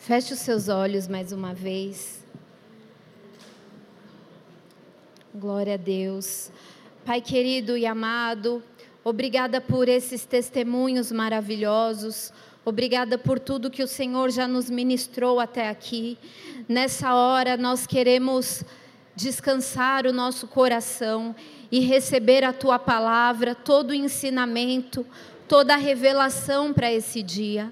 Feche os seus olhos mais uma vez. Glória a Deus. Pai querido e amado, obrigada por esses testemunhos maravilhosos. Obrigada por tudo que o Senhor já nos ministrou até aqui. Nessa hora nós queremos descansar o nosso coração e receber a tua palavra, todo o ensinamento, toda a revelação para esse dia.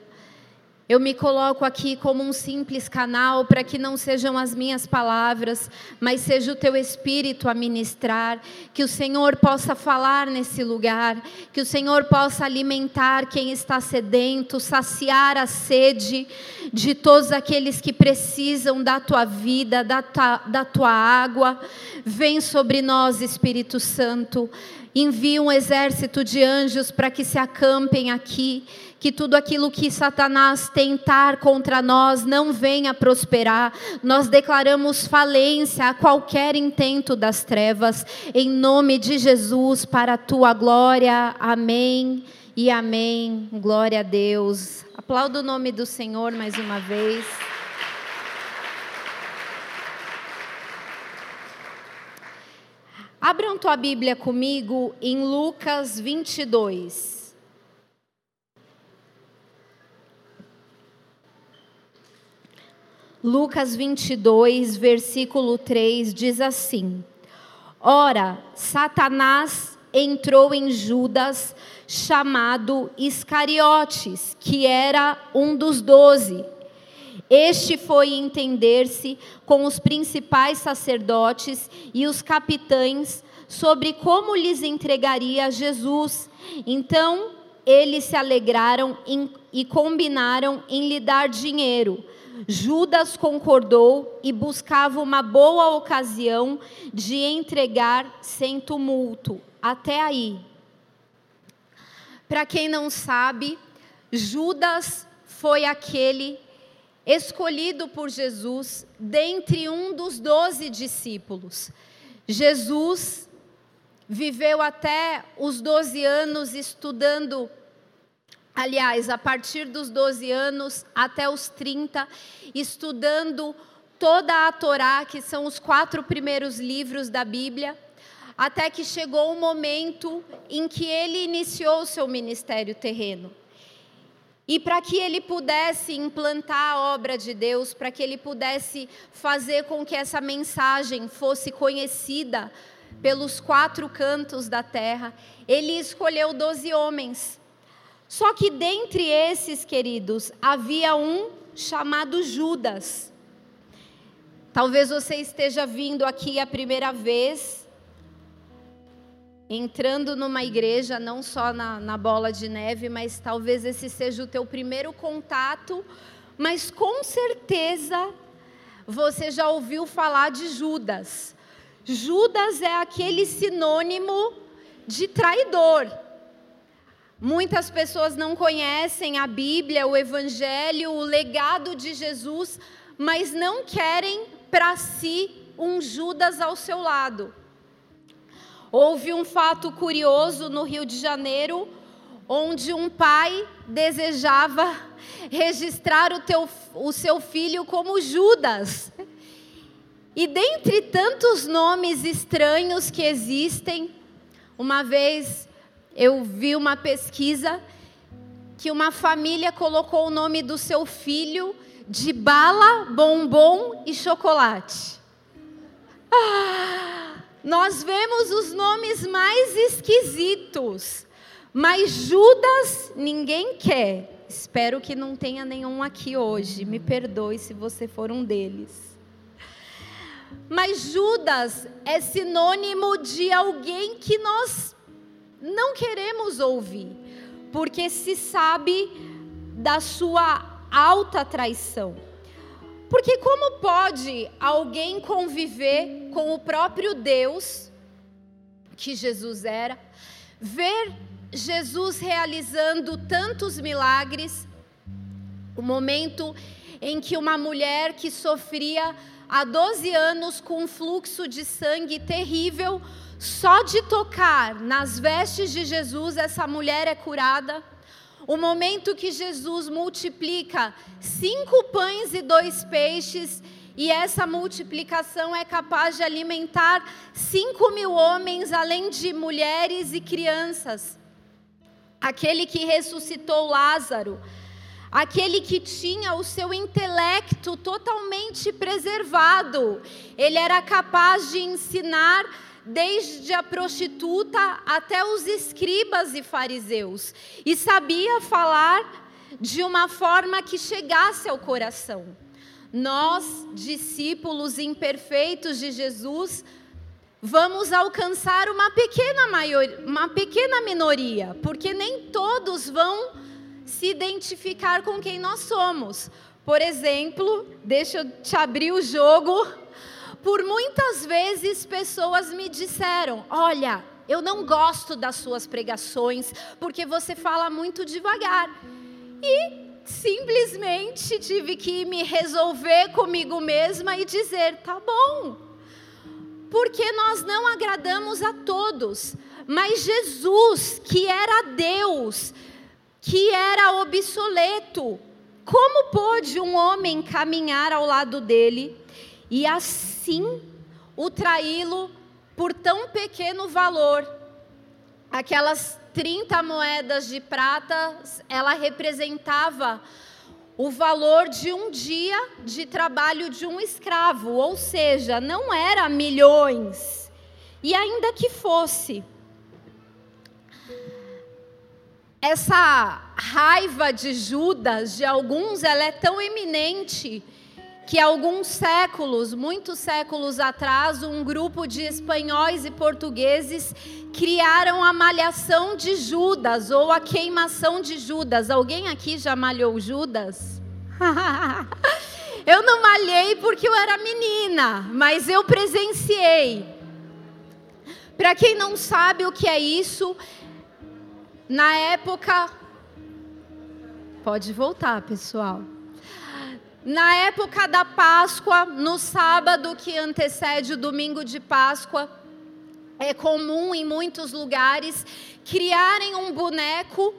Eu me coloco aqui como um simples canal para que não sejam as minhas palavras, mas seja o teu espírito a ministrar, que o Senhor possa falar nesse lugar, que o Senhor possa alimentar quem está sedento, saciar a sede de todos aqueles que precisam da tua vida, da tua, da tua água. Vem sobre nós, Espírito Santo. Envia um exército de anjos para que se acampem aqui que tudo aquilo que Satanás tentar contra nós não venha prosperar. Nós declaramos falência a qualquer intento das trevas, em nome de Jesus, para a tua glória. Amém e amém. Glória a Deus. Aplaudo o nome do Senhor mais uma vez. Abram tua Bíblia comigo em Lucas 22. Lucas 22, versículo 3 diz assim: Ora, Satanás entrou em Judas, chamado Iscariotes, que era um dos doze. Este foi entender-se com os principais sacerdotes e os capitães sobre como lhes entregaria Jesus. Então eles se alegraram em, e combinaram em lhe dar dinheiro. Judas concordou e buscava uma boa ocasião de entregar sem tumulto. Até aí. Para quem não sabe, Judas foi aquele escolhido por Jesus dentre um dos doze discípulos. Jesus viveu até os doze anos estudando aliás, a partir dos 12 anos até os 30, estudando toda a Torá, que são os quatro primeiros livros da Bíblia, até que chegou o momento em que ele iniciou o seu ministério terreno. E para que ele pudesse implantar a obra de Deus, para que ele pudesse fazer com que essa mensagem fosse conhecida pelos quatro cantos da terra, ele escolheu doze homens só que dentre esses, queridos, havia um chamado Judas. Talvez você esteja vindo aqui a primeira vez, entrando numa igreja, não só na, na bola de neve, mas talvez esse seja o teu primeiro contato, mas com certeza você já ouviu falar de Judas. Judas é aquele sinônimo de traidor. Muitas pessoas não conhecem a Bíblia, o Evangelho, o legado de Jesus, mas não querem para si um Judas ao seu lado. Houve um fato curioso no Rio de Janeiro, onde um pai desejava registrar o, teu, o seu filho como Judas. E dentre tantos nomes estranhos que existem, uma vez eu vi uma pesquisa que uma família colocou o nome do seu filho de bala, bombom e chocolate. Ah, nós vemos os nomes mais esquisitos, mas Judas ninguém quer. Espero que não tenha nenhum aqui hoje. Me perdoe se você for um deles. Mas Judas é sinônimo de alguém que nós não queremos ouvir, porque se sabe da sua alta traição. Porque como pode alguém conviver com o próprio Deus, que Jesus era, ver Jesus realizando tantos milagres, o momento em que uma mulher que sofria há 12 anos com um fluxo de sangue terrível, só de tocar nas vestes de Jesus, essa mulher é curada. o momento que Jesus multiplica cinco pães e dois peixes, e essa multiplicação é capaz de alimentar cinco mil homens, além de mulheres e crianças. Aquele que ressuscitou Lázaro, aquele que tinha o seu intelecto totalmente preservado, ele era capaz de ensinar desde a prostituta até os escribas e fariseus, e sabia falar de uma forma que chegasse ao coração. Nós, discípulos imperfeitos de Jesus, vamos alcançar uma pequena, maior, uma pequena minoria, porque nem todos vão se identificar com quem nós somos. Por exemplo, deixa eu te abrir o jogo por muitas vezes pessoas me disseram: Olha, eu não gosto das suas pregações porque você fala muito devagar. E simplesmente tive que me resolver comigo mesma e dizer: Tá bom. Porque nós não agradamos a todos, mas Jesus, que era Deus, que era obsoleto, como pôde um homem caminhar ao lado dele? E assim o traí-lo por tão pequeno valor. Aquelas 30 moedas de prata, ela representava o valor de um dia de trabalho de um escravo, ou seja, não era milhões. E ainda que fosse, essa raiva de Judas, de alguns, ela é tão eminente que alguns séculos, muitos séculos atrás, um grupo de espanhóis e portugueses criaram a malhação de Judas ou a queimação de Judas. Alguém aqui já malhou Judas? eu não malhei porque eu era menina, mas eu presenciei. Para quem não sabe o que é isso, na época. Pode voltar, pessoal. Na época da Páscoa, no sábado que antecede o domingo de Páscoa, é comum em muitos lugares criarem um boneco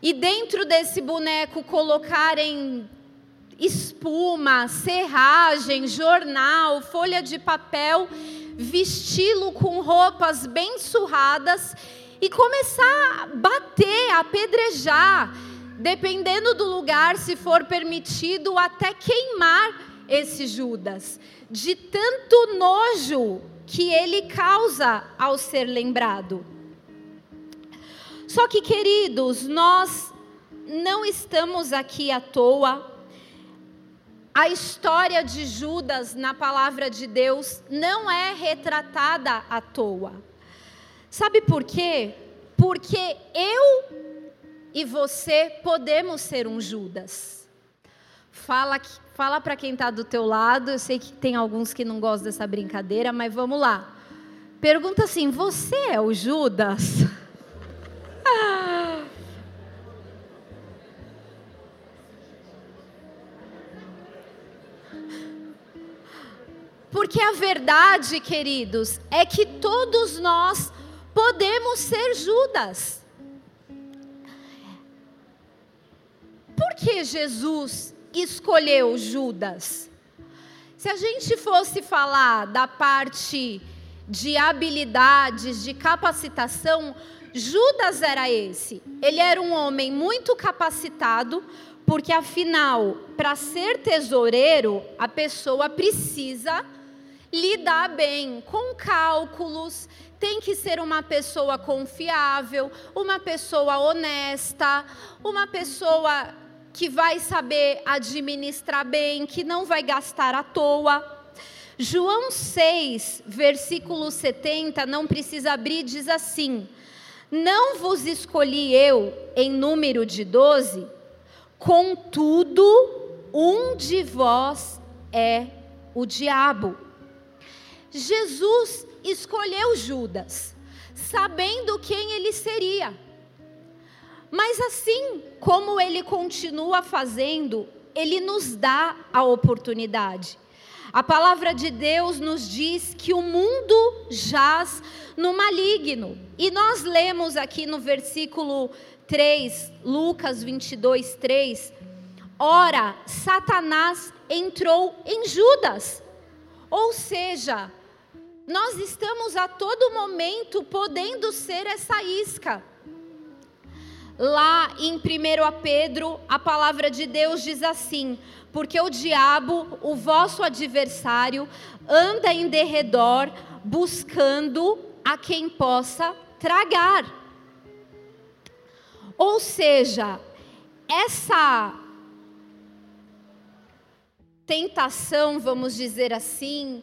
e dentro desse boneco colocarem espuma, serragem, jornal, folha de papel, vesti-lo com roupas bem surradas e começar a bater, a apedrejar dependendo do lugar, se for permitido, até queimar esse Judas, de tanto nojo que ele causa ao ser lembrado. Só que, queridos, nós não estamos aqui à toa. A história de Judas na palavra de Deus não é retratada à toa. Sabe por quê? Porque eu e você podemos ser um Judas. Fala, fala para quem está do teu lado. Eu sei que tem alguns que não gostam dessa brincadeira, mas vamos lá. Pergunta assim: você é o Judas? Porque a verdade, queridos, é que todos nós podemos ser Judas. Que Jesus escolheu Judas? Se a gente fosse falar da parte de habilidades, de capacitação, Judas era esse. Ele era um homem muito capacitado, porque afinal, para ser tesoureiro, a pessoa precisa lidar bem com cálculos, tem que ser uma pessoa confiável, uma pessoa honesta, uma pessoa que vai saber administrar bem, que não vai gastar à toa. João 6, versículo 70, não precisa abrir, diz assim: Não vos escolhi eu em número de doze, contudo, um de vós é o diabo. Jesus escolheu Judas, sabendo quem ele seria. Mas assim como ele continua fazendo, ele nos dá a oportunidade. A palavra de Deus nos diz que o mundo jaz no maligno. E nós lemos aqui no versículo 3, Lucas 22, 3. Ora, Satanás entrou em Judas. Ou seja, nós estamos a todo momento podendo ser essa isca. Lá em 1 Pedro, a palavra de Deus diz assim: Porque o diabo, o vosso adversário, anda em derredor buscando a quem possa tragar. Ou seja, essa tentação, vamos dizer assim,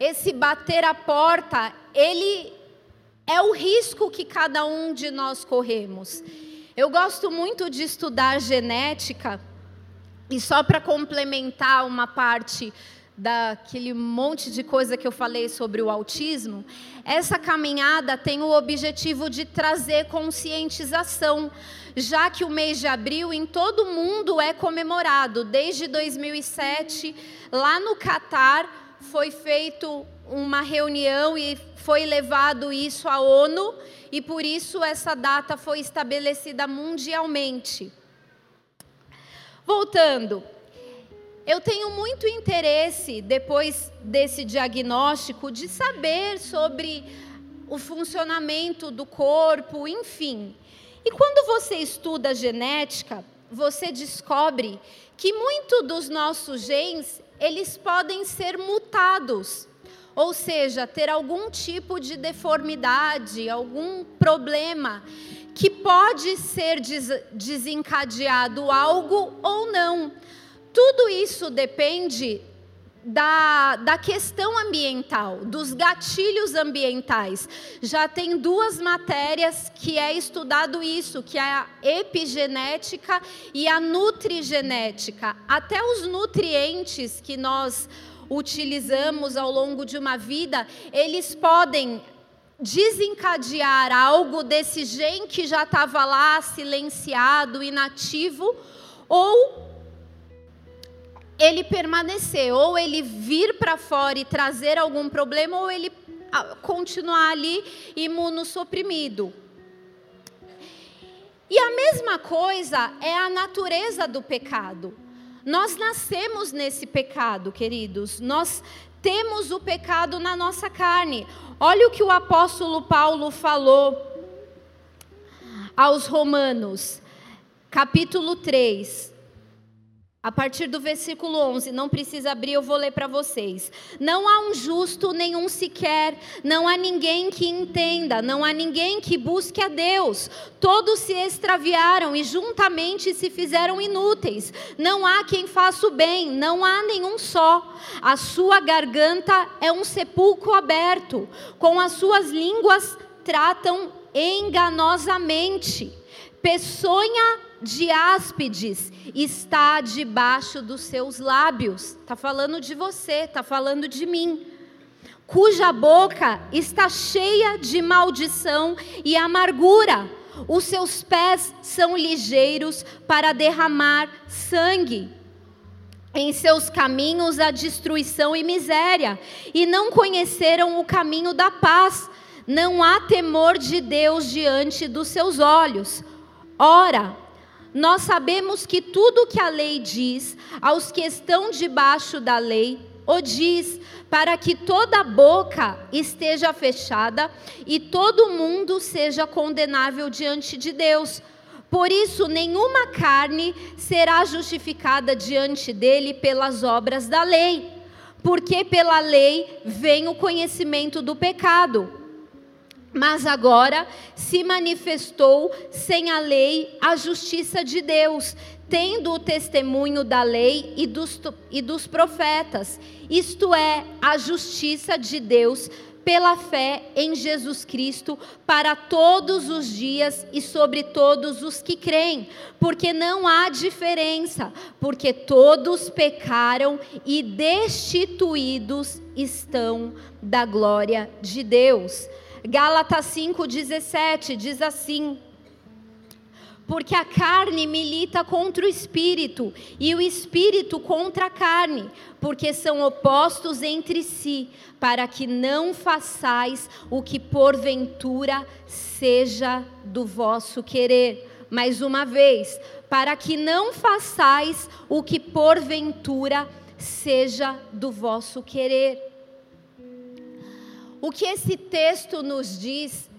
esse bater a porta, ele é o risco que cada um de nós corremos. Eu gosto muito de estudar genética, e só para complementar uma parte daquele monte de coisa que eu falei sobre o autismo, essa caminhada tem o objetivo de trazer conscientização, já que o mês de abril em todo o mundo é comemorado. Desde 2007, lá no Catar, foi feito uma reunião e foi levado isso à ONU, e por isso essa data foi estabelecida mundialmente. Voltando, eu tenho muito interesse, depois desse diagnóstico, de saber sobre o funcionamento do corpo, enfim. E quando você estuda genética, você descobre que muito dos nossos genes, eles podem ser mutados. Ou seja, ter algum tipo de deformidade, algum problema que pode ser desencadeado algo ou não. Tudo isso depende da, da questão ambiental, dos gatilhos ambientais. Já tem duas matérias que é estudado isso, que é a epigenética e a nutrigenética. Até os nutrientes que nós utilizamos ao longo de uma vida, eles podem desencadear algo desse gene que já estava lá silenciado, inativo, ou ele permanecer, ou ele vir para fora e trazer algum problema, ou ele ah, continuar ali imunossuprimido. E a mesma coisa é a natureza do pecado. Nós nascemos nesse pecado, queridos. Nós temos o pecado na nossa carne. Olha o que o apóstolo Paulo falou aos Romanos, capítulo 3, a partir do versículo 11, não precisa abrir, eu vou ler para vocês. Não há um justo nenhum sequer, não há ninguém que entenda, não há ninguém que busque a Deus. Todos se extraviaram e juntamente se fizeram inúteis. Não há quem faça o bem, não há nenhum só. A sua garganta é um sepulcro aberto, com as suas línguas tratam enganosamente. Peçonha de áspides está debaixo dos seus lábios. Está falando de você, está falando de mim. Cuja boca está cheia de maldição e amargura. Os seus pés são ligeiros para derramar sangue. Em seus caminhos a destruição e miséria, e não conheceram o caminho da paz. Não há temor de Deus diante dos seus olhos. Ora, nós sabemos que tudo que a lei diz aos que estão debaixo da lei, o diz, para que toda boca esteja fechada e todo mundo seja condenável diante de Deus. Por isso, nenhuma carne será justificada diante dele pelas obras da lei, porque pela lei vem o conhecimento do pecado. Mas agora se manifestou sem a lei a justiça de Deus, tendo o testemunho da lei e dos, e dos profetas, isto é, a justiça de Deus pela fé em Jesus Cristo para todos os dias e sobre todos os que creem, porque não há diferença, porque todos pecaram e destituídos estão da glória de Deus. Gálatas 5,17 diz assim: Porque a carne milita contra o espírito e o espírito contra a carne, porque são opostos entre si, para que não façais o que porventura seja do vosso querer. Mais uma vez, para que não façais o que porventura seja do vosso querer. O que esse texto nos diz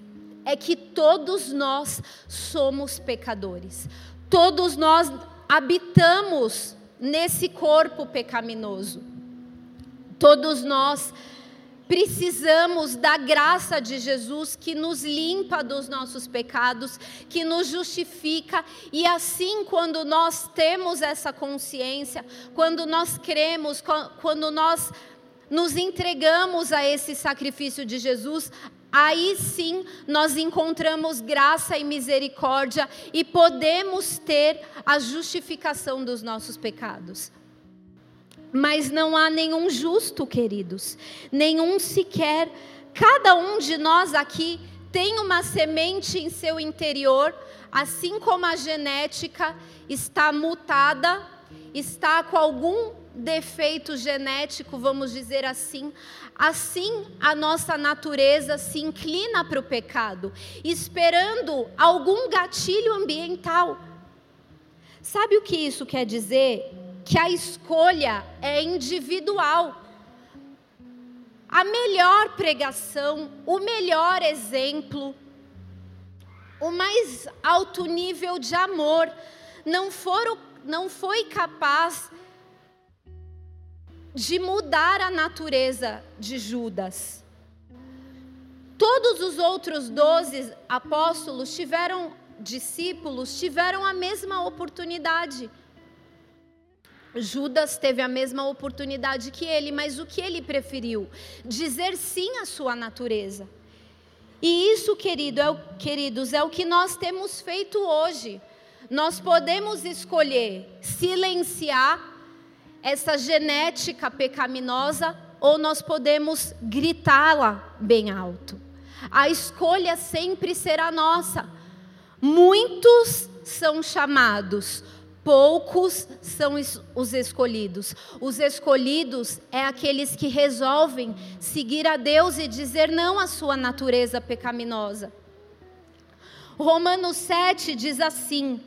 é que todos nós somos pecadores. Todos nós habitamos nesse corpo pecaminoso. Todos nós precisamos da graça de Jesus que nos limpa dos nossos pecados, que nos justifica, e assim, quando nós temos essa consciência, quando nós cremos, quando nós nos entregamos a esse sacrifício de Jesus, aí sim nós encontramos graça e misericórdia e podemos ter a justificação dos nossos pecados. Mas não há nenhum justo, queridos, nenhum sequer. Cada um de nós aqui tem uma semente em seu interior, assim como a genética está mutada, está com algum defeito genético, vamos dizer assim, assim a nossa natureza se inclina para o pecado, esperando algum gatilho ambiental. Sabe o que isso quer dizer? que a escolha é individual. A melhor pregação, o melhor exemplo, o mais alto nível de amor não, foram, não foi capaz de mudar a natureza de Judas. Todos os outros doze apóstolos tiveram, discípulos, tiveram a mesma oportunidade Judas teve a mesma oportunidade que ele, mas o que ele preferiu? Dizer sim à sua natureza. E isso, querido, é o, queridos, é o que nós temos feito hoje. Nós podemos escolher silenciar essa genética pecaminosa ou nós podemos gritá-la bem alto. A escolha sempre será nossa. Muitos são chamados, Poucos são os escolhidos. Os escolhidos é aqueles que resolvem seguir a Deus e dizer não à sua natureza pecaminosa. Romanos 7 diz assim,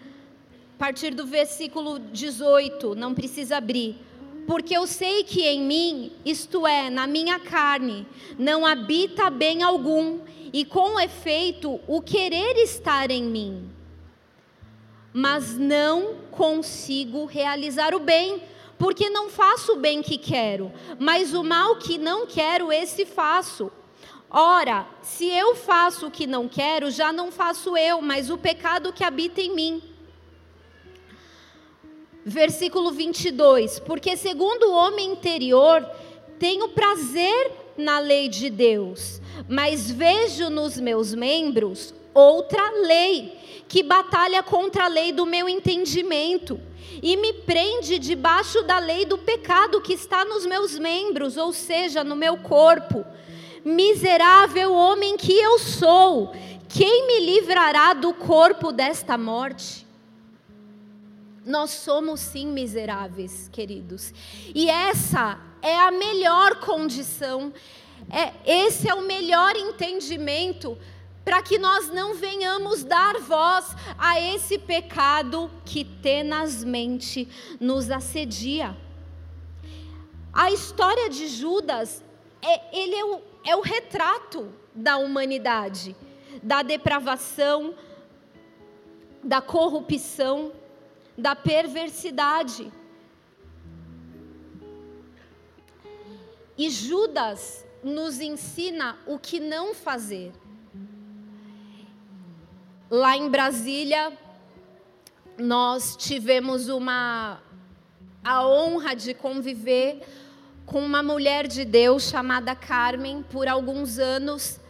a partir do versículo 18, não precisa abrir. Porque eu sei que em mim, isto é, na minha carne, não habita bem algum, e com efeito, o querer estar em mim mas não consigo realizar o bem, porque não faço o bem que quero, mas o mal que não quero, esse faço. Ora, se eu faço o que não quero, já não faço eu, mas o pecado que habita em mim. Versículo 22: Porque segundo o homem interior, tenho prazer na lei de Deus, mas vejo nos meus membros outra lei que batalha contra a lei do meu entendimento e me prende debaixo da lei do pecado que está nos meus membros, ou seja, no meu corpo. Miserável homem que eu sou, quem me livrará do corpo desta morte? Nós somos sim miseráveis, queridos, e essa é a melhor condição, é, esse é o melhor entendimento para que nós não venhamos dar voz a esse pecado que tenazmente nos assedia. A história de Judas, é, ele é o, é o retrato da humanidade, da depravação, da corrupção, da perversidade. E Judas nos ensina o que não fazer. Lá em Brasília, nós tivemos uma a honra de conviver com uma mulher de Deus chamada Carmen por alguns anos.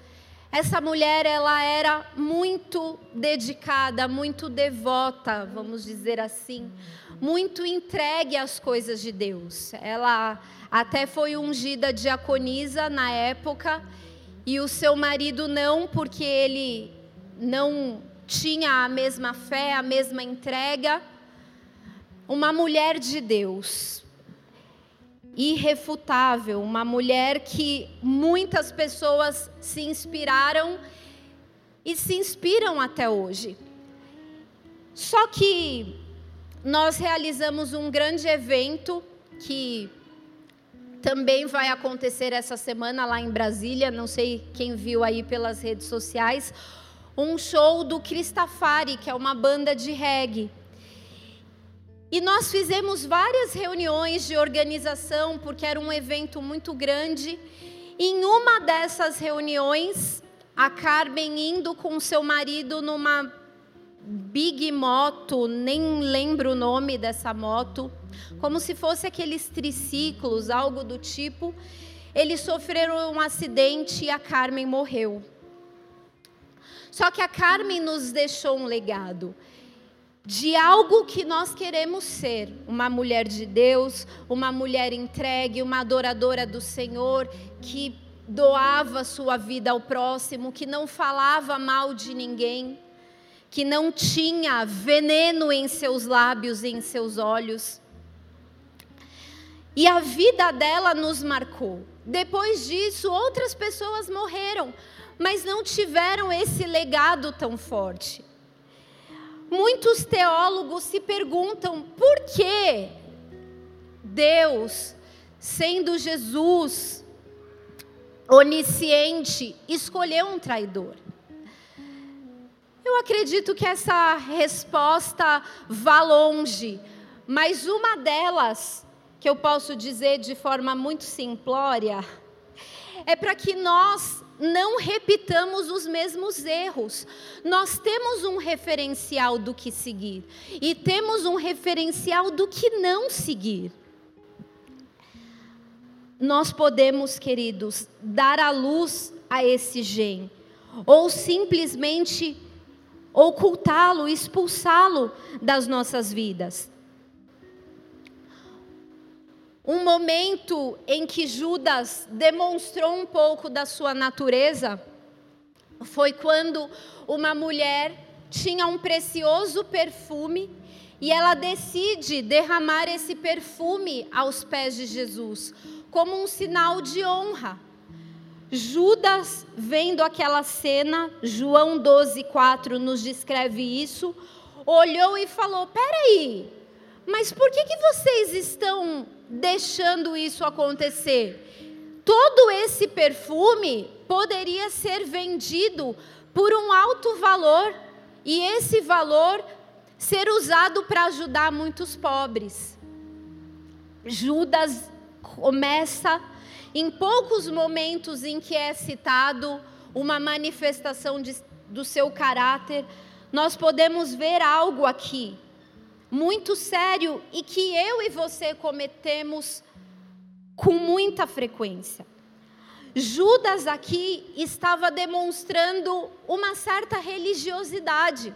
Essa mulher, ela era muito dedicada, muito devota, vamos dizer assim, muito entregue às coisas de Deus. Ela até foi ungida diaconisa na época, e o seu marido não, porque ele não tinha a mesma fé, a mesma entrega. Uma mulher de Deus, irrefutável, uma mulher que muitas pessoas se inspiraram e se inspiram até hoje. Só que nós realizamos um grande evento que também vai acontecer essa semana lá em Brasília, não sei quem viu aí pelas redes sociais, um show do Cristafari, que é uma banda de reggae. E nós fizemos várias reuniões de organização, porque era um evento muito grande. Em uma dessas reuniões, a Carmen indo com seu marido numa big moto, nem lembro o nome dessa moto, como se fosse aqueles triciclos, algo do tipo. Eles sofreram um acidente e a Carmen morreu. Só que a Carmen nos deixou um legado de algo que nós queremos ser, uma mulher de Deus, uma mulher entregue, uma adoradora do Senhor, que doava sua vida ao próximo, que não falava mal de ninguém, que não tinha veneno em seus lábios e em seus olhos. E a vida dela nos marcou. Depois disso, outras pessoas morreram, mas não tiveram esse legado tão forte. Muitos teólogos se perguntam por que Deus, sendo Jesus onisciente, escolheu um traidor. Eu acredito que essa resposta vá longe, mas uma delas que eu posso dizer de forma muito simplória, é para que nós não repitamos os mesmos erros. Nós temos um referencial do que seguir e temos um referencial do que não seguir. Nós podemos, queridos, dar a luz a esse gen, ou simplesmente ocultá-lo, expulsá-lo das nossas vidas um momento em que Judas demonstrou um pouco da sua natureza foi quando uma mulher tinha um precioso perfume e ela decide derramar esse perfume aos pés de Jesus, como um sinal de honra. Judas, vendo aquela cena, João 12,4 nos descreve isso, olhou e falou: Peraí, mas por que, que vocês estão deixando isso acontecer? Todo esse perfume poderia ser vendido por um alto valor e esse valor ser usado para ajudar muitos pobres. Judas começa em poucos momentos em que é citado uma manifestação de, do seu caráter, nós podemos ver algo aqui muito sério e que eu e você cometemos com muita frequência. Judas aqui estava demonstrando uma certa religiosidade.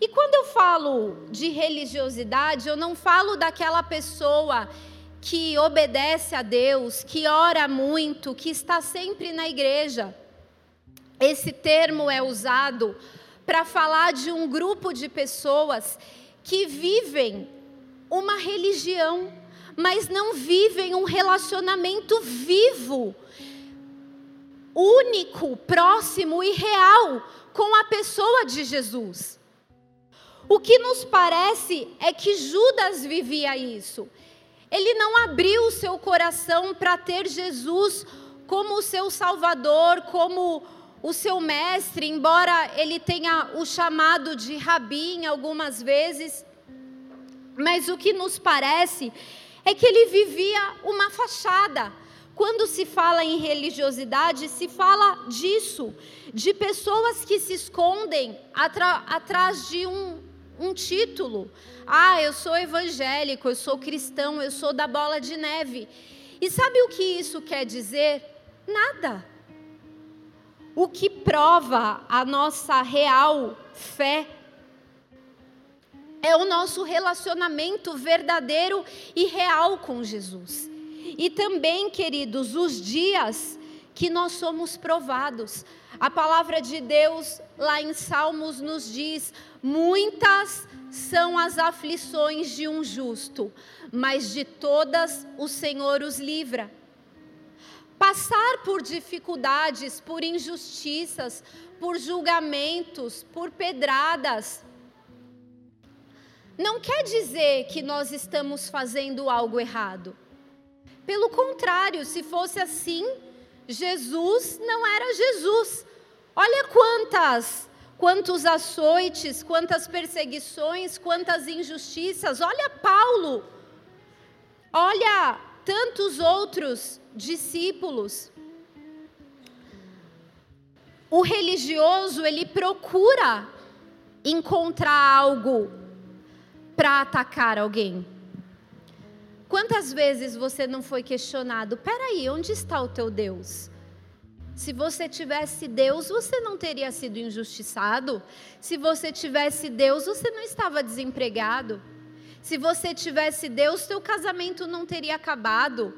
E quando eu falo de religiosidade, eu não falo daquela pessoa que obedece a Deus, que ora muito, que está sempre na igreja. Esse termo é usado para falar de um grupo de pessoas que vivem uma religião, mas não vivem um relacionamento vivo, único, próximo e real com a pessoa de Jesus. O que nos parece é que Judas vivia isso. Ele não abriu o seu coração para ter Jesus como o seu Salvador, como o seu mestre, embora ele tenha o chamado de rabim algumas vezes, mas o que nos parece é que ele vivia uma fachada. Quando se fala em religiosidade, se fala disso, de pessoas que se escondem atrás de um, um título. Ah, eu sou evangélico, eu sou cristão, eu sou da bola de neve. E sabe o que isso quer dizer? Nada o que prova a nossa real fé é o nosso relacionamento verdadeiro e real com Jesus. E também, queridos, os dias que nós somos provados. A palavra de Deus, lá em Salmos, nos diz: muitas são as aflições de um justo, mas de todas o Senhor os livra. Passar por dificuldades, por injustiças, por julgamentos, por pedradas, não quer dizer que nós estamos fazendo algo errado. Pelo contrário, se fosse assim, Jesus não era Jesus. Olha quantas, quantos açoites, quantas perseguições, quantas injustiças. Olha Paulo. Olha tantos outros discípulos. O religioso, ele procura encontrar algo para atacar alguém. Quantas vezes você não foi questionado? Peraí, onde está o teu Deus? Se você tivesse Deus, você não teria sido injustiçado. Se você tivesse Deus, você não estava desempregado. Se você tivesse Deus, teu casamento não teria acabado.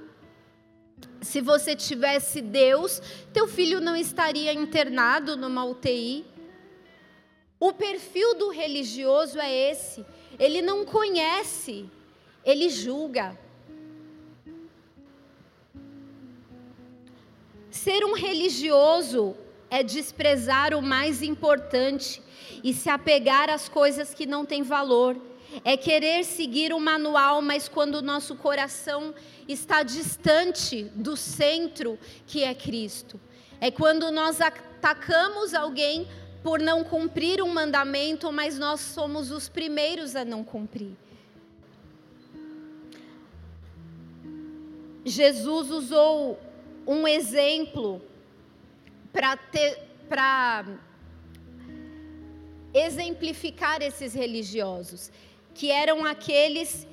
Se você tivesse Deus, teu filho não estaria internado numa UTI. O perfil do religioso é esse ele não conhece, ele julga. Ser um religioso é desprezar o mais importante e se apegar às coisas que não têm valor. É querer seguir o manual, mas quando o nosso coração está distante do centro que é Cristo. É quando nós atacamos alguém por não cumprir um mandamento, mas nós somos os primeiros a não cumprir. Jesus usou um exemplo para exemplificar esses religiosos, que eram aqueles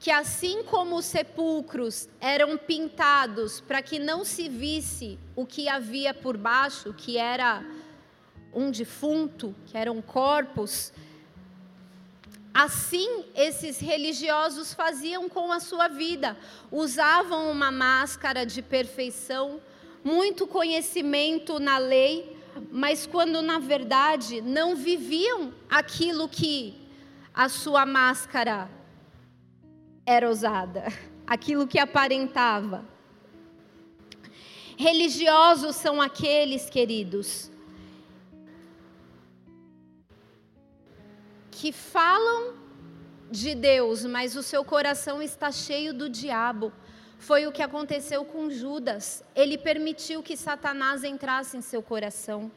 que, assim como os sepulcros eram pintados para que não se visse o que havia por baixo, que era um defunto, que eram corpos. Assim, esses religiosos faziam com a sua vida, usavam uma máscara de perfeição, muito conhecimento na lei, mas quando na verdade não viviam aquilo que a sua máscara era usada, aquilo que aparentava. Religiosos são aqueles, queridos, que falam de Deus, mas o seu coração está cheio do diabo. Foi o que aconteceu com Judas. Ele permitiu que Satanás entrasse em seu coração.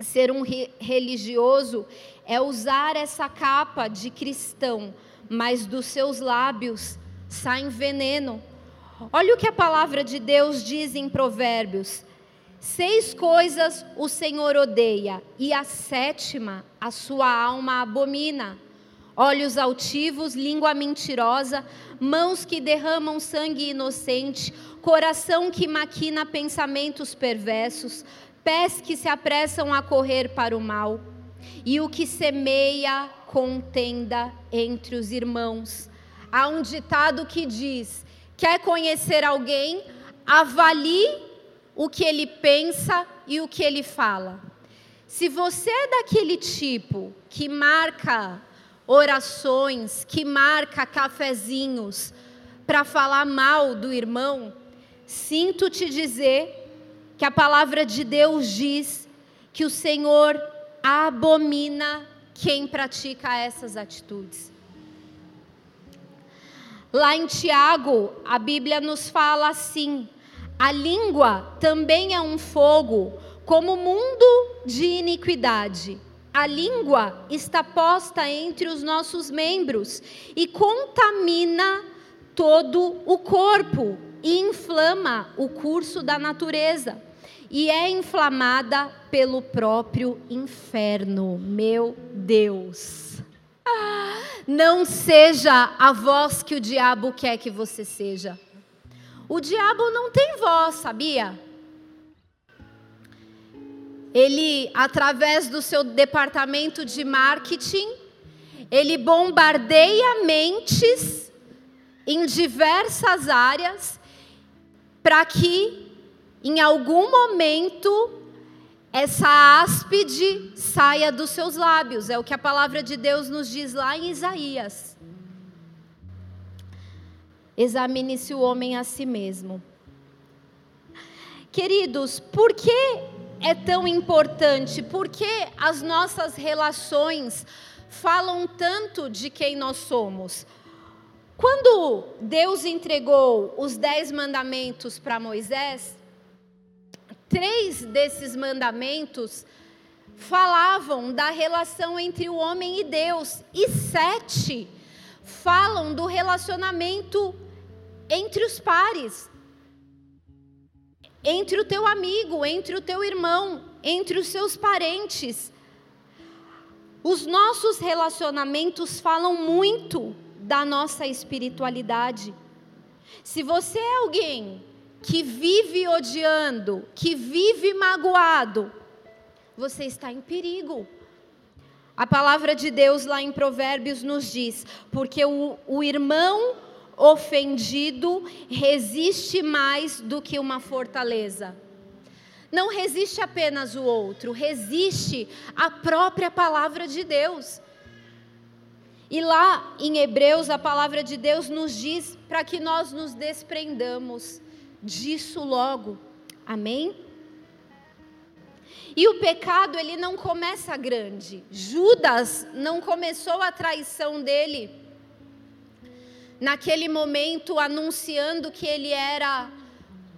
Ser um religioso é usar essa capa de cristão, mas dos seus lábios sai veneno. Olha o que a palavra de Deus diz em Provérbios: Seis coisas o Senhor odeia, e a sétima a sua alma abomina: olhos altivos, língua mentirosa, mãos que derramam sangue inocente, coração que maquina pensamentos perversos, pés que se apressam a correr para o mal, e o que semeia contenda entre os irmãos. Há um ditado que diz: quer conhecer alguém, avalie o que ele pensa e o que ele fala. Se você é daquele tipo que marca orações, que marca cafezinhos para falar mal do irmão, sinto te dizer que a palavra de Deus diz que o Senhor abomina quem pratica essas atitudes. Lá em Tiago, a Bíblia nos fala assim: a língua também é um fogo, como mundo de iniquidade. A língua está posta entre os nossos membros e contamina todo o corpo e inflama o curso da natureza. E é inflamada pelo próprio inferno. Meu Deus. Não seja a voz que o diabo quer que você seja. O diabo não tem voz, sabia? Ele, através do seu departamento de marketing, ele bombardeia mentes em diversas áreas para que em algum momento essa áspide saia dos seus lábios. É o que a palavra de Deus nos diz lá em Isaías. Examine-se o homem a si mesmo. Queridos, por que é tão importante? Por que as nossas relações falam tanto de quem nós somos? Quando Deus entregou os dez mandamentos para Moisés, três desses mandamentos falavam da relação entre o homem e Deus, e sete falam do relacionamento entre os pares, entre o teu amigo, entre o teu irmão, entre os seus parentes. Os nossos relacionamentos falam muito da nossa espiritualidade. Se você é alguém que vive odiando, que vive magoado, você está em perigo. A palavra de Deus lá em Provérbios nos diz: porque o, o irmão ofendido resiste mais do que uma fortaleza. Não resiste apenas o outro, resiste a própria palavra de Deus. E lá em Hebreus, a palavra de Deus nos diz para que nós nos desprendamos disso logo. Amém? E o pecado, ele não começa grande. Judas não começou a traição dele naquele momento anunciando que ele era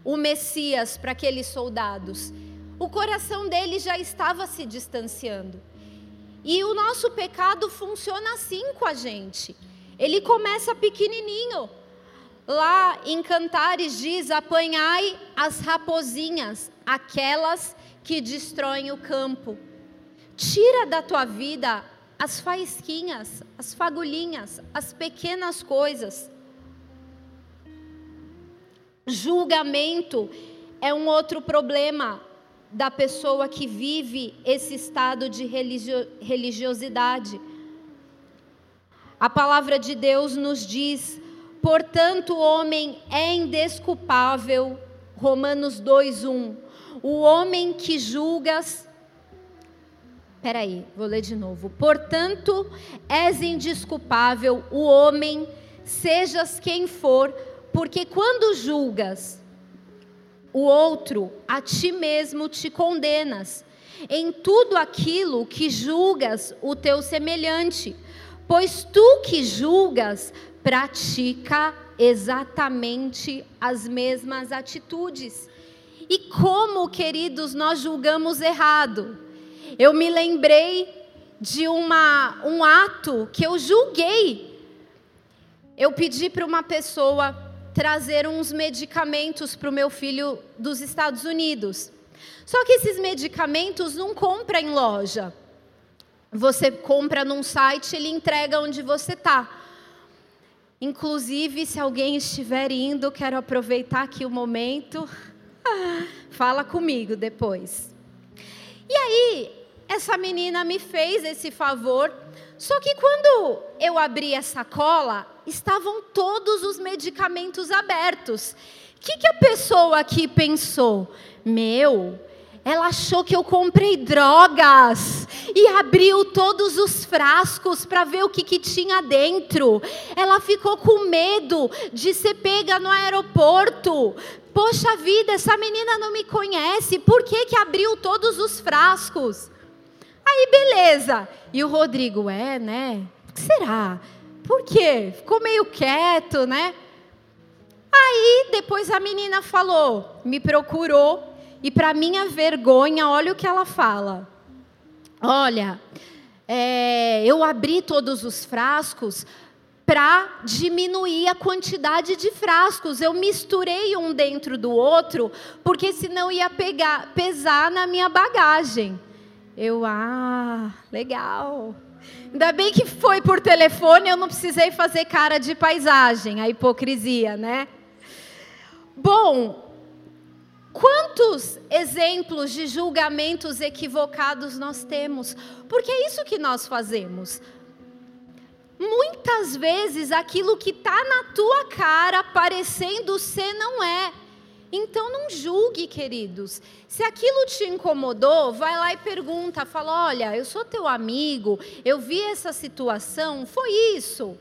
o Messias para aqueles soldados. O coração dele já estava se distanciando. E o nosso pecado funciona assim com a gente. Ele começa pequenininho. Lá em Cantares diz: apanhai as raposinhas, aquelas que destroem o campo. Tira da tua vida as faísquinhas, as fagulhinhas, as pequenas coisas. Julgamento é um outro problema da pessoa que vive esse estado de religio religiosidade. A palavra de Deus nos diz: portanto, o homem é indesculpável. Romanos 2:1. O homem que julgas Peraí, vou ler de novo. Portanto, és indisculpável o homem, sejas quem for, porque quando julgas o outro, a ti mesmo te condenas em tudo aquilo que julgas o teu semelhante, pois tu que julgas pratica exatamente as mesmas atitudes. E como, queridos, nós julgamos errado? eu me lembrei de uma, um ato que eu julguei. Eu pedi para uma pessoa trazer uns medicamentos para o meu filho dos Estados Unidos. Só que esses medicamentos não compra em loja. Você compra num site, ele entrega onde você está. Inclusive, se alguém estiver indo, quero aproveitar aqui o momento. Fala comigo depois. E aí, essa menina me fez esse favor. Só que quando eu abri a sacola, estavam todos os medicamentos abertos. O que, que a pessoa aqui pensou? Meu, ela achou que eu comprei drogas e abriu todos os frascos para ver o que, que tinha dentro. Ela ficou com medo de ser pega no aeroporto. Poxa vida, essa menina não me conhece, por que, que abriu todos os frascos? Aí, beleza. E o Rodrigo, é, né? O que será? Por quê? Ficou meio quieto, né? Aí, depois a menina falou, me procurou, e para minha vergonha, olha o que ela fala. Olha, é, eu abri todos os frascos para diminuir a quantidade de frascos. Eu misturei um dentro do outro, porque senão ia pegar, pesar na minha bagagem. Eu, ah, legal. Ainda bem que foi por telefone, eu não precisei fazer cara de paisagem, a hipocrisia, né? Bom, quantos exemplos de julgamentos equivocados nós temos? Porque é isso que nós fazemos. Muitas vezes aquilo que está na tua cara parecendo ser não é. Então não julgue, queridos. Se aquilo te incomodou, vai lá e pergunta, fala: "Olha, eu sou teu amigo, eu vi essa situação, foi isso".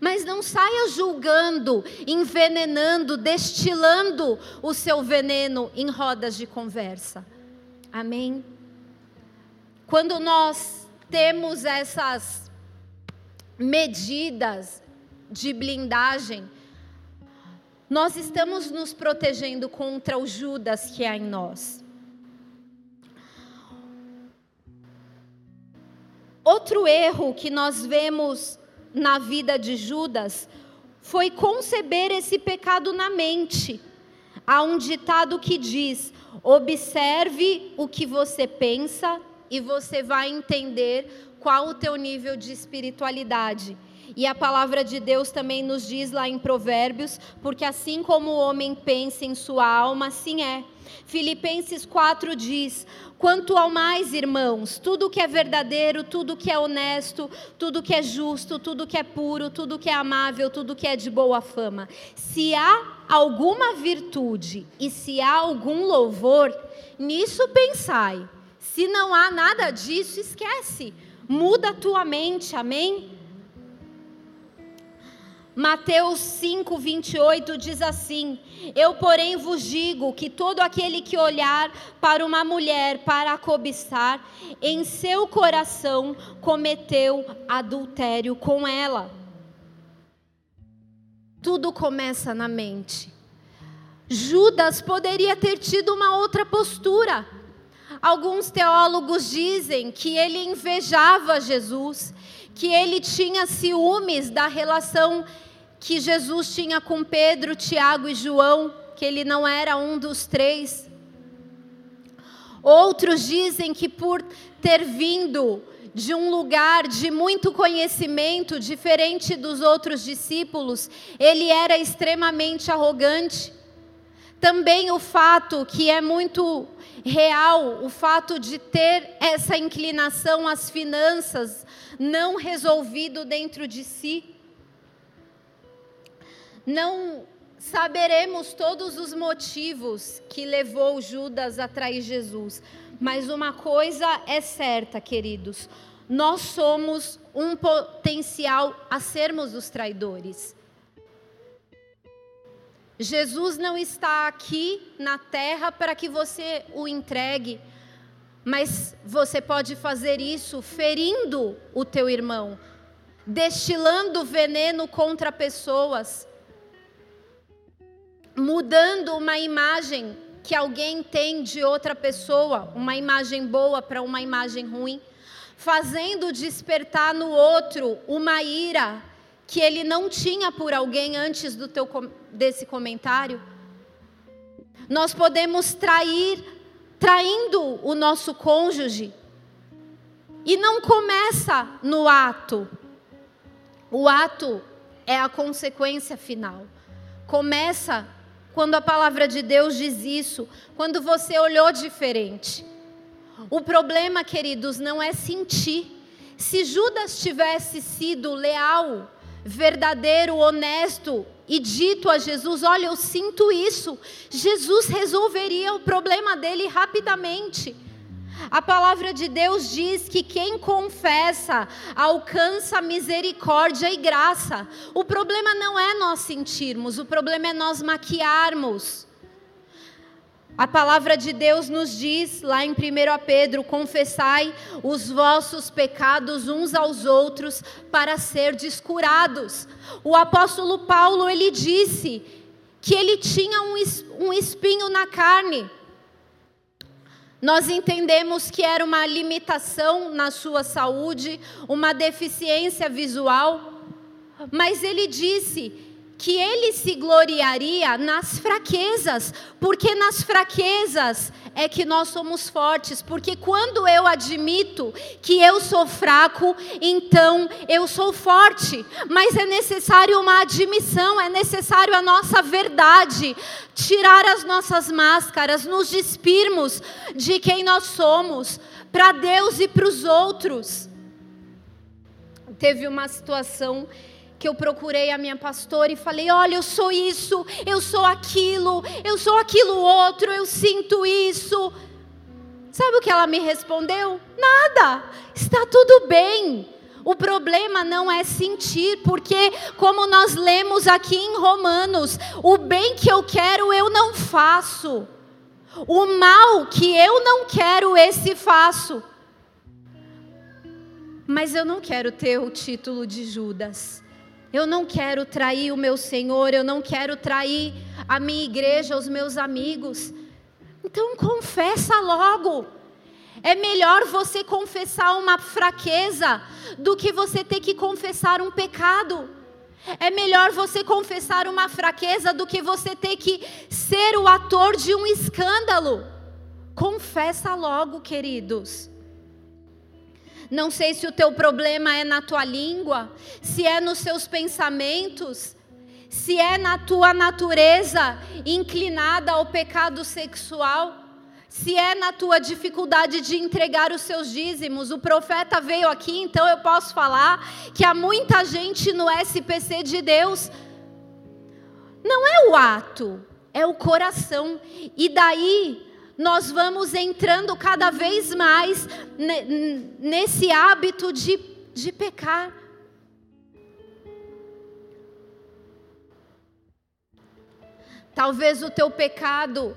Mas não saia julgando, envenenando, destilando o seu veneno em rodas de conversa. Amém? Quando nós temos essas medidas de blindagem, nós estamos nos protegendo contra o Judas que há em nós. Outro erro que nós vemos na vida de Judas foi conceber esse pecado na mente. Há um ditado que diz: observe o que você pensa e você vai entender qual o teu nível de espiritualidade. E a palavra de Deus também nos diz lá em Provérbios, porque assim como o homem pensa em sua alma, assim é. Filipenses 4 diz: Quanto ao mais, irmãos, tudo que é verdadeiro, tudo que é honesto, tudo que é justo, tudo que é puro, tudo que é amável, tudo que é de boa fama. Se há alguma virtude e se há algum louvor, nisso pensai. Se não há nada disso, esquece. Muda a tua mente, amém? Mateus 5, 28 diz assim: Eu, porém, vos digo que todo aquele que olhar para uma mulher para a cobiçar, em seu coração cometeu adultério com ela. Tudo começa na mente. Judas poderia ter tido uma outra postura. Alguns teólogos dizem que ele invejava Jesus, que ele tinha ciúmes da relação que Jesus tinha com Pedro, Tiago e João, que ele não era um dos três. Outros dizem que por ter vindo de um lugar de muito conhecimento, diferente dos outros discípulos, ele era extremamente arrogante. Também o fato que é muito real, o fato de ter essa inclinação às finanças não resolvido dentro de si não saberemos todos os motivos que levou Judas a trair Jesus, mas uma coisa é certa, queridos: nós somos um potencial a sermos os traidores. Jesus não está aqui na terra para que você o entregue, mas você pode fazer isso ferindo o teu irmão, destilando veneno contra pessoas mudando uma imagem que alguém tem de outra pessoa, uma imagem boa para uma imagem ruim, fazendo despertar no outro uma ira que ele não tinha por alguém antes do teu desse comentário. Nós podemos trair, traindo o nosso cônjuge. E não começa no ato. O ato é a consequência final. Começa quando a palavra de Deus diz isso, quando você olhou diferente. O problema, queridos, não é sentir. Se Judas tivesse sido leal, verdadeiro, honesto e dito a Jesus: Olha, eu sinto isso, Jesus resolveria o problema dele rapidamente. A palavra de Deus diz que quem confessa alcança misericórdia e graça. O problema não é nós sentirmos, o problema é nós maquiarmos. A palavra de Deus nos diz lá em 1 Pedro: confessai os vossos pecados uns aos outros para ser descurados. O apóstolo Paulo ele disse que ele tinha um espinho na carne. Nós entendemos que era uma limitação na sua saúde, uma deficiência visual, mas ele disse que ele se gloriaria nas fraquezas, porque nas fraquezas é que nós somos fortes, porque quando eu admito que eu sou fraco, então eu sou forte, mas é necessário uma admissão, é necessário a nossa verdade, tirar as nossas máscaras, nos despirmos de quem nós somos, para Deus e para os outros. Teve uma situação que eu procurei a minha pastora e falei: Olha, eu sou isso, eu sou aquilo, eu sou aquilo outro, eu sinto isso. Sabe o que ela me respondeu? Nada, está tudo bem. O problema não é sentir, porque, como nós lemos aqui em Romanos, o bem que eu quero eu não faço, o mal que eu não quero, esse faço. Mas eu não quero ter o título de Judas. Eu não quero trair o meu Senhor, eu não quero trair a minha igreja, os meus amigos. Então confessa logo. É melhor você confessar uma fraqueza do que você ter que confessar um pecado. É melhor você confessar uma fraqueza do que você ter que ser o ator de um escândalo. Confessa logo, queridos. Não sei se o teu problema é na tua língua, se é nos seus pensamentos, se é na tua natureza inclinada ao pecado sexual, se é na tua dificuldade de entregar os seus dízimos. O profeta veio aqui, então eu posso falar que há muita gente no SPC de Deus. Não é o ato, é o coração. E daí nós vamos entrando cada vez mais nesse hábito de, de pecar. Talvez o teu pecado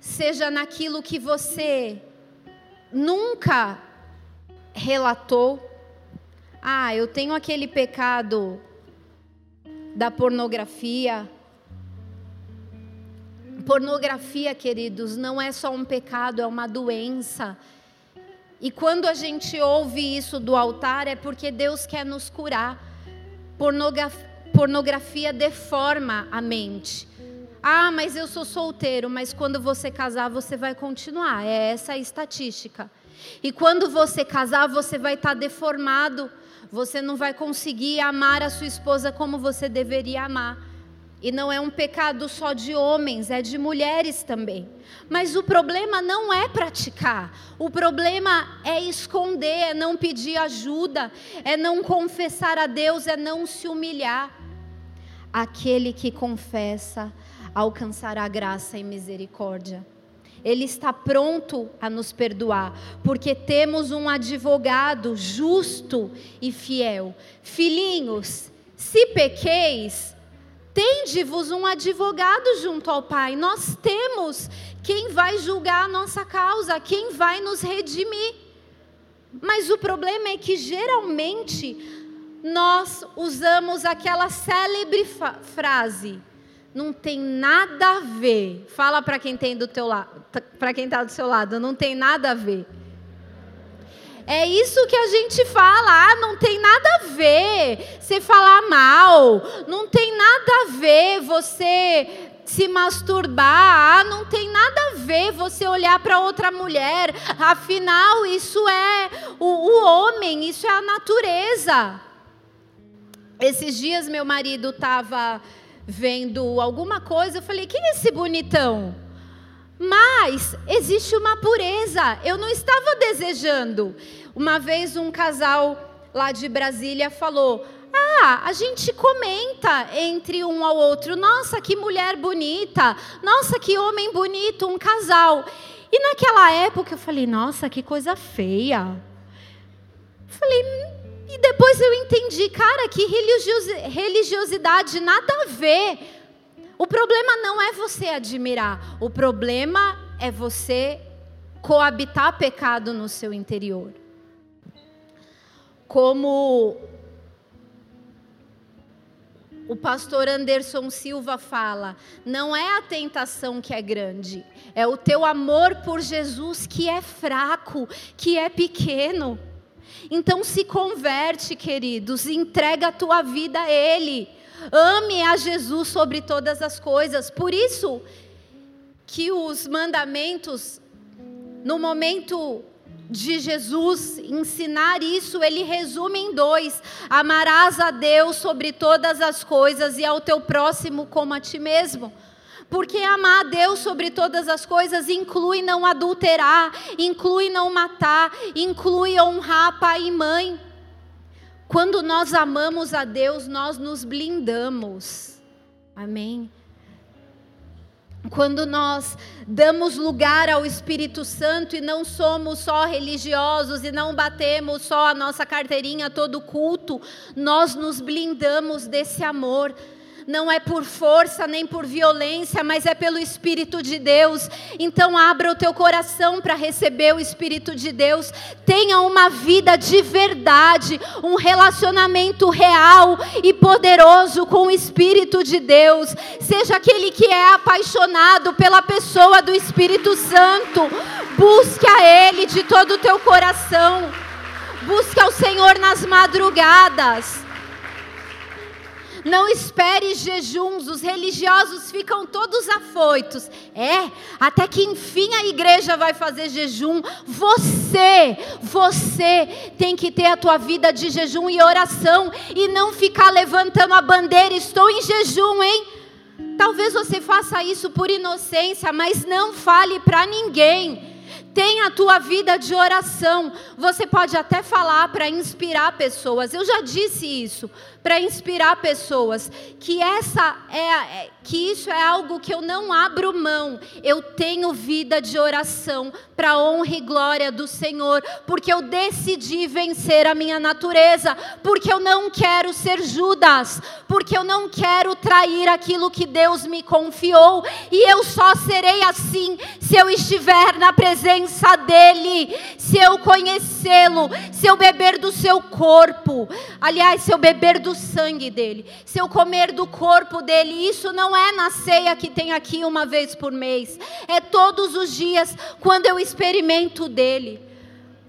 seja naquilo que você nunca relatou. Ah, eu tenho aquele pecado da pornografia, Pornografia, queridos, não é só um pecado, é uma doença. E quando a gente ouve isso do altar, é porque Deus quer nos curar. Pornografia, pornografia deforma a mente. Ah, mas eu sou solteiro, mas quando você casar, você vai continuar. É essa a estatística. E quando você casar, você vai estar deformado. Você não vai conseguir amar a sua esposa como você deveria amar. E não é um pecado só de homens, é de mulheres também. Mas o problema não é praticar, o problema é esconder, é não pedir ajuda, é não confessar a Deus, é não se humilhar. Aquele que confessa alcançará graça e misericórdia. Ele está pronto a nos perdoar, porque temos um advogado justo e fiel. Filhinhos, se pequeis, Tende-vos um advogado junto ao Pai. Nós temos quem vai julgar a nossa causa, quem vai nos redimir. Mas o problema é que geralmente nós usamos aquela célebre frase: não tem nada a ver. Fala para quem tem do teu lado, para quem está do seu lado, não tem nada a ver. É isso que a gente fala, ah, não tem nada a ver você falar mal, não tem nada a ver você se masturbar, ah, não tem nada a ver você olhar para outra mulher, afinal, isso é o, o homem, isso é a natureza. Esses dias meu marido estava vendo alguma coisa, eu falei: quem é esse bonitão? Mas existe uma pureza. Eu não estava desejando. Uma vez um casal lá de Brasília falou: ah, a gente comenta entre um ao outro. Nossa, que mulher bonita. Nossa, que homem bonito, um casal. E naquela época eu falei: Nossa, que coisa feia. Falei, e depois eu entendi, cara, que religiosidade nada a ver o problema não é você admirar, o problema é você coabitar pecado no seu interior. Como o pastor Anderson Silva fala: não é a tentação que é grande, é o teu amor por Jesus que é fraco, que é pequeno. Então se converte, queridos, entrega a tua vida a Ele. Ame a Jesus sobre todas as coisas. Por isso que os mandamentos, no momento de Jesus ensinar isso, ele resume em dois: amarás a Deus sobre todas as coisas e ao teu próximo como a ti mesmo. Porque amar a Deus sobre todas as coisas inclui não adulterar, inclui não matar, inclui honrar pai e mãe. Quando nós amamos a Deus, nós nos blindamos. Amém. Quando nós damos lugar ao Espírito Santo e não somos só religiosos e não batemos só a nossa carteirinha todo culto, nós nos blindamos desse amor não é por força nem por violência, mas é pelo Espírito de Deus. Então, abra o teu coração para receber o Espírito de Deus. Tenha uma vida de verdade, um relacionamento real e poderoso com o Espírito de Deus. Seja aquele que é apaixonado pela pessoa do Espírito Santo. Busque a Ele de todo o teu coração. Busque ao Senhor nas madrugadas. Não espere jejuns, os religiosos ficam todos afoitos. É, até que enfim a igreja vai fazer jejum. Você, você tem que ter a tua vida de jejum e oração e não ficar levantando a bandeira, estou em jejum, hein? Talvez você faça isso por inocência, mas não fale para ninguém. Tenha a tua vida de oração. Você pode até falar para inspirar pessoas. Eu já disse isso para inspirar pessoas, que essa é, é, que isso é algo que eu não abro mão. Eu tenho vida de oração para honra e glória do Senhor, porque eu decidi vencer a minha natureza, porque eu não quero ser Judas, porque eu não quero trair aquilo que Deus me confiou, e eu só serei assim se eu estiver na presença dele, se eu conhecê-lo, se eu beber do seu corpo. Aliás, se eu beber do sangue dele, se eu comer do corpo dele, isso não é na ceia que tem aqui uma vez por mês, é todos os dias quando eu experimento dele.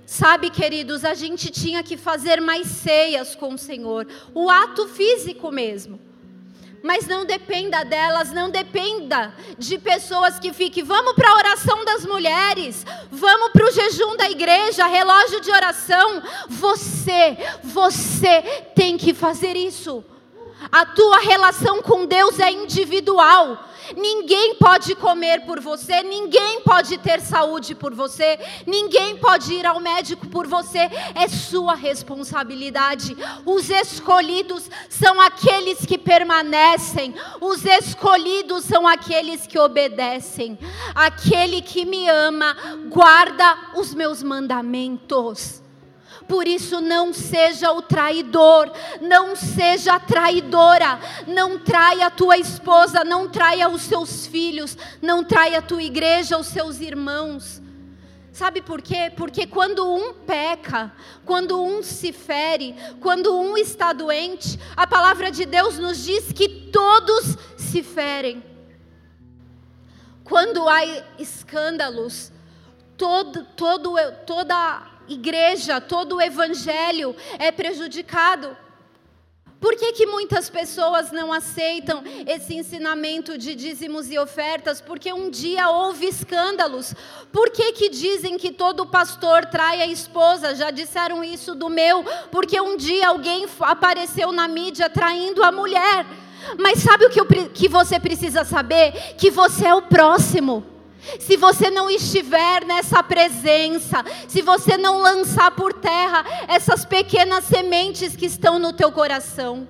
Sabe, queridos, a gente tinha que fazer mais ceias com o Senhor, o ato físico mesmo mas não dependa delas, não dependa de pessoas que fiquem, vamos para a oração das mulheres, vamos para o jejum da igreja, relógio de oração. Você, você tem que fazer isso. A tua relação com Deus é individual. Ninguém pode comer por você, ninguém pode ter saúde por você, ninguém pode ir ao médico por você, é sua responsabilidade. Os escolhidos são aqueles que permanecem, os escolhidos são aqueles que obedecem. Aquele que me ama guarda os meus mandamentos. Por isso, não seja o traidor, não seja a traidora, não traia a tua esposa, não traia os seus filhos, não traia a tua igreja, os seus irmãos. Sabe por quê? Porque quando um peca, quando um se fere, quando um está doente, a palavra de Deus nos diz que todos se ferem. Quando há escândalos, todo, todo, toda igreja, todo o evangelho é prejudicado. Por que, que muitas pessoas não aceitam esse ensinamento de dízimos e ofertas? Porque um dia houve escândalos. Por que, que dizem que todo pastor trai a esposa? Já disseram isso do meu. Porque um dia alguém apareceu na mídia traindo a mulher. Mas sabe o que, eu, que você precisa saber? Que você é o próximo. Se você não estiver nessa presença, se você não lançar por terra essas pequenas sementes que estão no teu coração,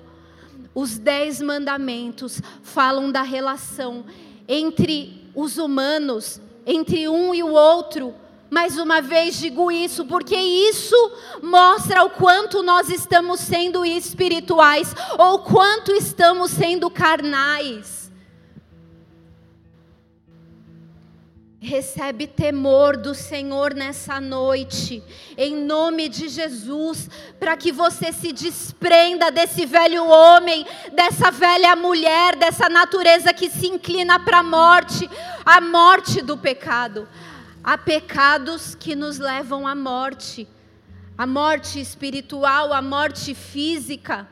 os dez mandamentos falam da relação entre os humanos, entre um e o outro. Mais uma vez digo isso, porque isso mostra o quanto nós estamos sendo espirituais, ou quanto estamos sendo carnais. Recebe temor do Senhor nessa noite, em nome de Jesus, para que você se desprenda desse velho homem, dessa velha mulher, dessa natureza que se inclina para a morte, a morte do pecado. Há pecados que nos levam à morte, a morte espiritual, a morte física,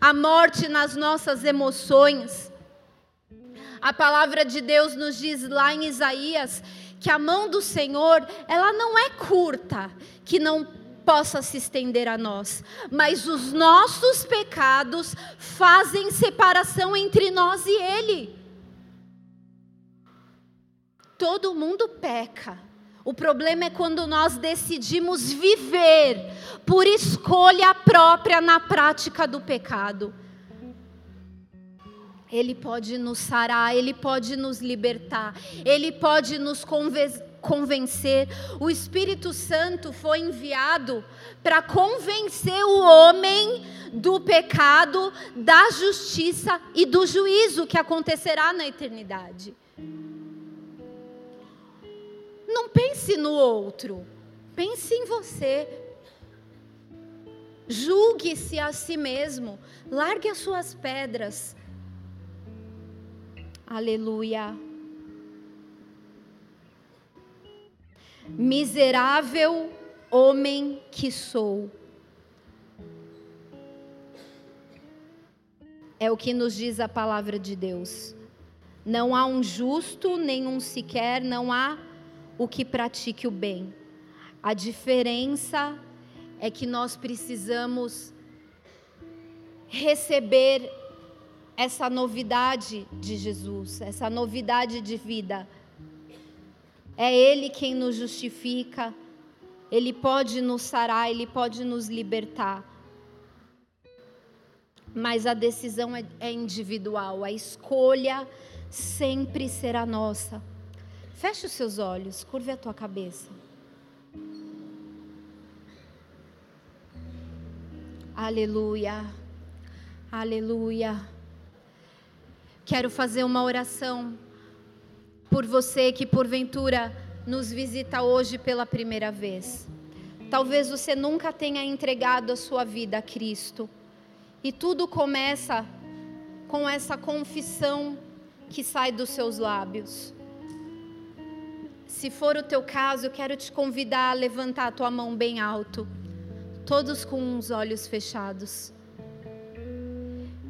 a morte nas nossas emoções. A palavra de Deus nos diz lá em Isaías que a mão do Senhor, ela não é curta, que não possa se estender a nós, mas os nossos pecados fazem separação entre nós e Ele. Todo mundo peca. O problema é quando nós decidimos viver por escolha própria na prática do pecado. Ele pode nos sarar, Ele pode nos libertar, Ele pode nos convencer. O Espírito Santo foi enviado para convencer o homem do pecado, da justiça e do juízo que acontecerá na eternidade. Não pense no outro, pense em você. Julgue-se a si mesmo, largue as suas pedras Aleluia. Miserável homem que sou. É o que nos diz a palavra de Deus. Não há um justo, nenhum sequer, não há o que pratique o bem. A diferença é que nós precisamos receber essa novidade de Jesus, essa novidade de vida. É Ele quem nos justifica, Ele pode nos sarar, Ele pode nos libertar. Mas a decisão é, é individual, a escolha sempre será nossa. Feche os seus olhos, curve a tua cabeça. Aleluia, aleluia. Quero fazer uma oração por você que porventura nos visita hoje pela primeira vez. Talvez você nunca tenha entregado a sua vida a Cristo. E tudo começa com essa confissão que sai dos seus lábios. Se for o teu caso, eu quero te convidar a levantar a tua mão bem alto, todos com os olhos fechados.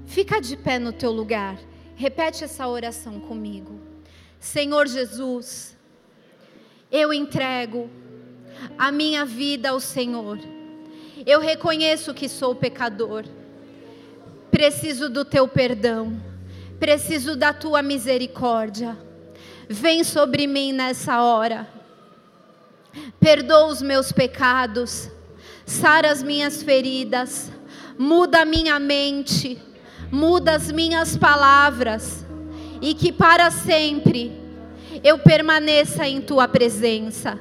Fica de pé no teu lugar. Repete essa oração comigo. Senhor Jesus, eu entrego a minha vida ao Senhor. Eu reconheço que sou pecador. Preciso do teu perdão. Preciso da tua misericórdia. Vem sobre mim nessa hora. Perdoa os meus pecados. Sara as minhas feridas. Muda a minha mente muda as minhas palavras e que para sempre eu permaneça em tua presença.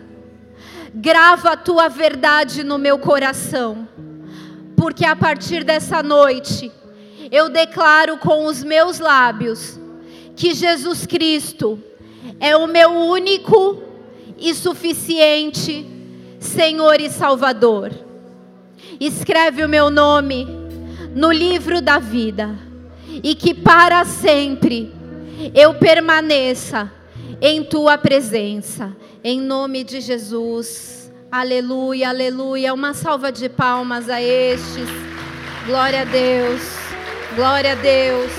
Grava a tua verdade no meu coração, porque a partir dessa noite eu declaro com os meus lábios que Jesus Cristo é o meu único e suficiente Senhor e Salvador. Escreve o meu nome no livro da vida e que para sempre eu permaneça em tua presença, em nome de Jesus. Aleluia, aleluia. Uma salva de palmas a estes. Glória a Deus. Glória a Deus.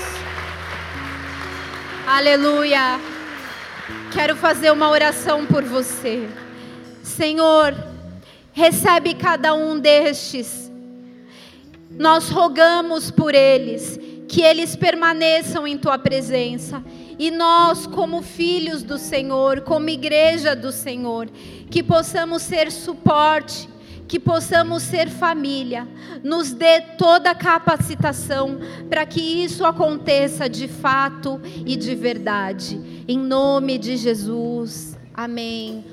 Aleluia. Quero fazer uma oração por você. Senhor, recebe cada um destes nós rogamos por eles, que eles permaneçam em tua presença. E nós, como filhos do Senhor, como igreja do Senhor, que possamos ser suporte, que possamos ser família, nos dê toda a capacitação para que isso aconteça de fato e de verdade. Em nome de Jesus. Amém.